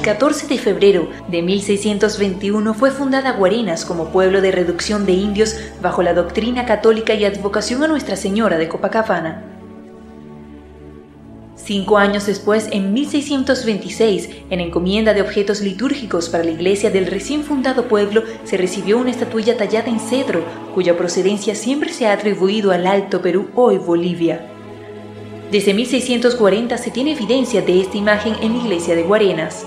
14 de febrero de 1621 fue fundada Guarenas como pueblo de reducción de indios bajo la doctrina católica y advocación a Nuestra Señora de Copacabana. Cinco años después, en 1626, en encomienda de objetos litúrgicos para la iglesia del recién fundado pueblo, se recibió una estatuilla tallada en cedro, cuya procedencia siempre se ha atribuido al Alto Perú, hoy Bolivia. Desde 1640 se tiene evidencia de esta imagen en la iglesia de Guarenas.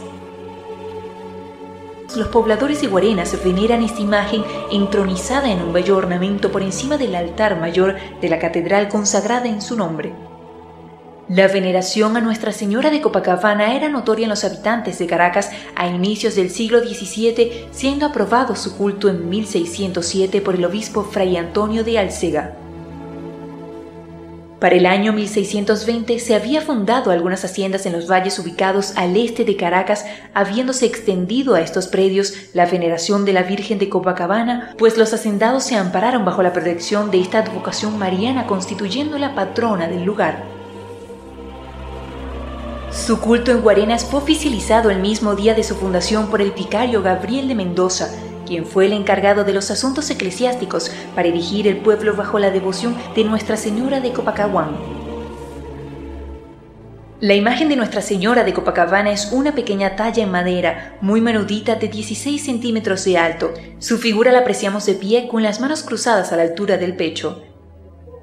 Los pobladores de Guarenas veneran esta imagen entronizada en un bello ornamento por encima del altar mayor de la catedral consagrada en su nombre. La veneración a Nuestra Señora de Copacabana era notoria en los habitantes de Caracas a inicios del siglo XVII, siendo aprobado su culto en 1607 por el obispo Fray Antonio de Alcega. Para el año 1620 se había fundado algunas haciendas en los valles ubicados al este de Caracas, habiéndose extendido a estos predios la veneración de la Virgen de Copacabana, pues los hacendados se ampararon bajo la protección de esta advocación mariana constituyéndola patrona del lugar. Su culto en Guarenas fue oficializado el mismo día de su fundación por el vicario Gabriel de Mendoza, quien fue el encargado de los asuntos eclesiásticos para dirigir el pueblo bajo la devoción de Nuestra Señora de Copacahuán. La imagen de Nuestra Señora de Copacabana es una pequeña talla en madera, muy menudita de 16 centímetros de alto. Su figura la apreciamos de pie con las manos cruzadas a la altura del pecho.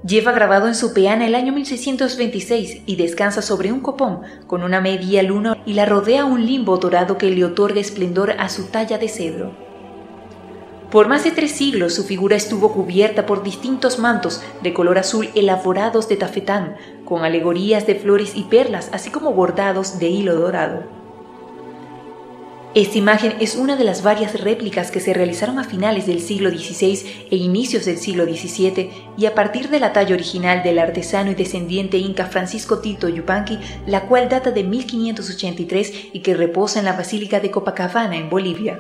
Lleva grabado en su peana el año 1626 y descansa sobre un copón con una media luna y la rodea un limbo dorado que le otorga esplendor a su talla de cedro. Por más de tres siglos su figura estuvo cubierta por distintos mantos de color azul elaborados de tafetán, con alegorías de flores y perlas, así como bordados de hilo dorado. Esta imagen es una de las varias réplicas que se realizaron a finales del siglo XVI e inicios del siglo XVII y a partir de la talla original del artesano y descendiente inca Francisco Tito Yupanqui, la cual data de 1583 y que reposa en la Basílica de Copacabana en Bolivia.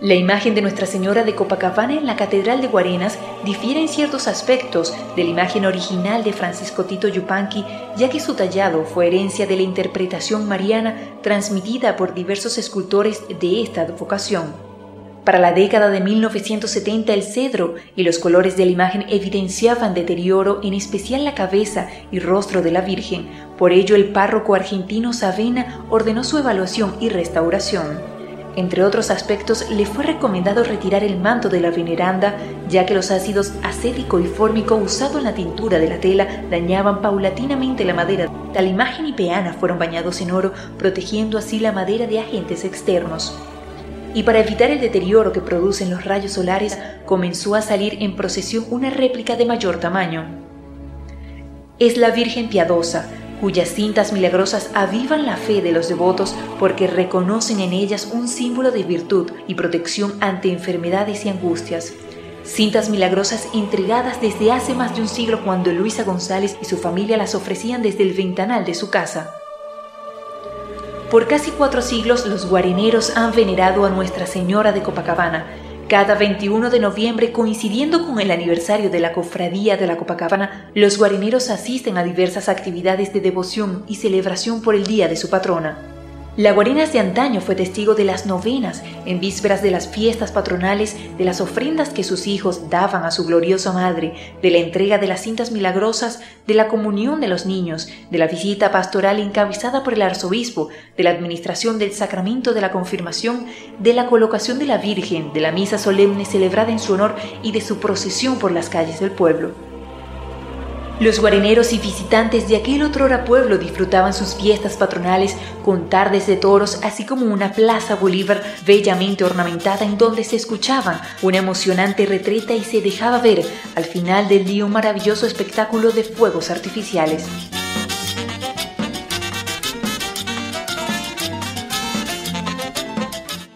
La imagen de Nuestra Señora de Copacabana en la Catedral de Guarenas difiere en ciertos aspectos de la imagen original de Francisco Tito Yupanqui, ya que su tallado fue herencia de la interpretación mariana transmitida por diversos escultores de esta vocación. Para la década de 1970 el cedro y los colores de la imagen evidenciaban deterioro, en especial la cabeza y rostro de la Virgen. Por ello el párroco argentino Savena ordenó su evaluación y restauración. Entre otros aspectos, le fue recomendado retirar el manto de la veneranda, ya que los ácidos acético y fórmico usados en la tintura de la tela dañaban paulatinamente la madera. Tal imagen y peana fueron bañados en oro, protegiendo así la madera de agentes externos. Y para evitar el deterioro que producen los rayos solares, comenzó a salir en procesión una réplica de mayor tamaño. Es la Virgen Piadosa, cuyas cintas milagrosas avivan la fe de los devotos porque reconocen en ellas un símbolo de virtud y protección ante enfermedades y angustias. Cintas milagrosas entregadas desde hace más de un siglo cuando Luisa González y su familia las ofrecían desde el ventanal de su casa. Por casi cuatro siglos los guareneros han venerado a Nuestra Señora de Copacabana, cada 21 de noviembre, coincidiendo con el aniversario de la Cofradía de la Copacabana, los guarineros asisten a diversas actividades de devoción y celebración por el día de su patrona. La Guarenas de antaño fue testigo de las novenas en vísperas de las fiestas patronales, de las ofrendas que sus hijos daban a su gloriosa madre, de la entrega de las cintas milagrosas, de la comunión de los niños, de la visita pastoral encabezada por el arzobispo, de la administración del sacramento de la confirmación, de la colocación de la Virgen, de la misa solemne celebrada en su honor y de su procesión por las calles del pueblo. Los guareneros y visitantes de aquel otrora pueblo disfrutaban sus fiestas patronales con tardes de toros, así como una plaza Bolívar bellamente ornamentada en donde se escuchaba una emocionante retreta y se dejaba ver al final del día un maravilloso espectáculo de fuegos artificiales.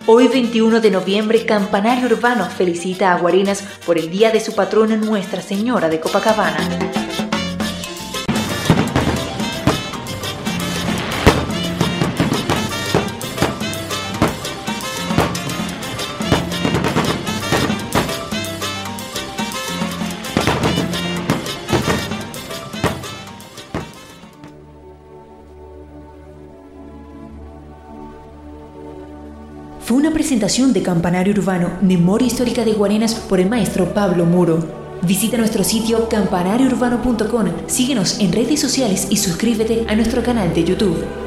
Hoy 21 de noviembre, Campanario Urbano felicita a Guarenas por el día de su patrona Nuestra Señora de Copacabana. Una presentación de Campanario Urbano, Memoria Histórica de Guarenas por el maestro Pablo Muro. Visita nuestro sitio campanariourbano.com, síguenos en redes sociales y suscríbete a nuestro canal de YouTube.